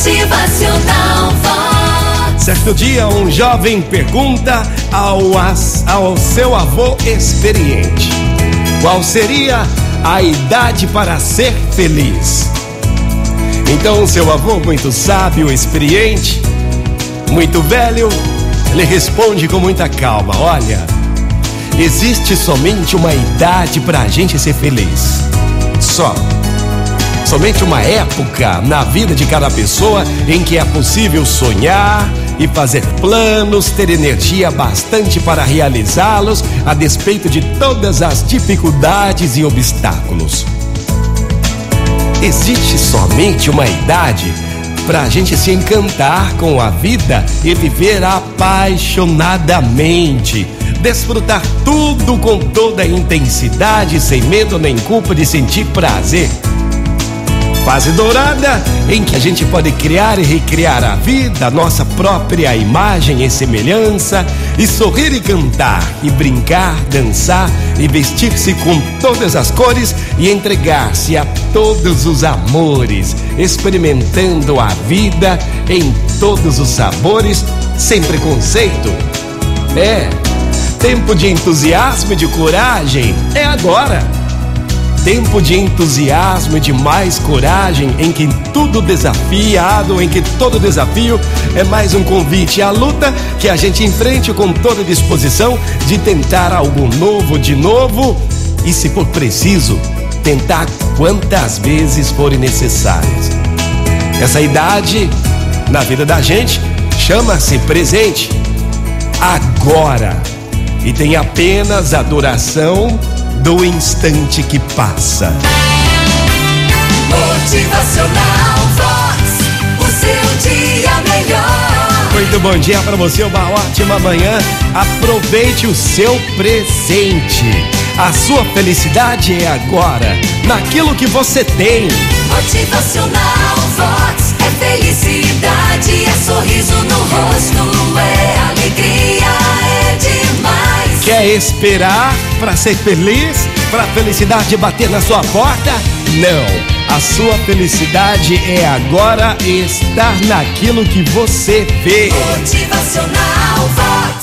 Motivacional Vox. Certo dia, um jovem pergunta ao, ao seu avô experiente: Qual seria a idade para ser feliz? Então, seu avô, muito sábio, experiente, muito velho, ele responde com muita calma: Olha, existe somente uma idade para a gente ser feliz. Só. Somente uma época na vida de cada pessoa em que é possível sonhar e fazer planos, ter energia bastante para realizá-los, a despeito de todas as dificuldades e obstáculos. Existe somente uma idade para a gente se encantar com a vida e viver apaixonadamente. Desfrutar tudo com toda a intensidade, sem medo nem culpa de sentir prazer. Fase dourada em que a gente pode criar e recriar a vida, a nossa própria imagem e semelhança, e sorrir e cantar, e brincar, dançar e vestir-se com todas as cores e entregar-se a todos os amores, experimentando a vida em todos os sabores, sem preconceito. É, tempo de entusiasmo e de coragem é agora. Tempo de entusiasmo e de mais coragem, em que tudo desafiado, em que todo desafio é mais um convite à luta que a gente enfrente com toda disposição de tentar algo novo de novo e, se for preciso, tentar quantas vezes forem necessárias. Essa idade na vida da gente chama-se presente agora e tem apenas a duração do instante que passa. Motivacional Vox. O seu dia melhor. Muito bom dia para você, uma ótima manhã. Aproveite o seu presente. A sua felicidade é agora, naquilo que você tem. Motivacional Vox. É felicidade, esperar para ser feliz? Para a felicidade bater na sua porta? Não. A sua felicidade é agora estar naquilo que você Vox.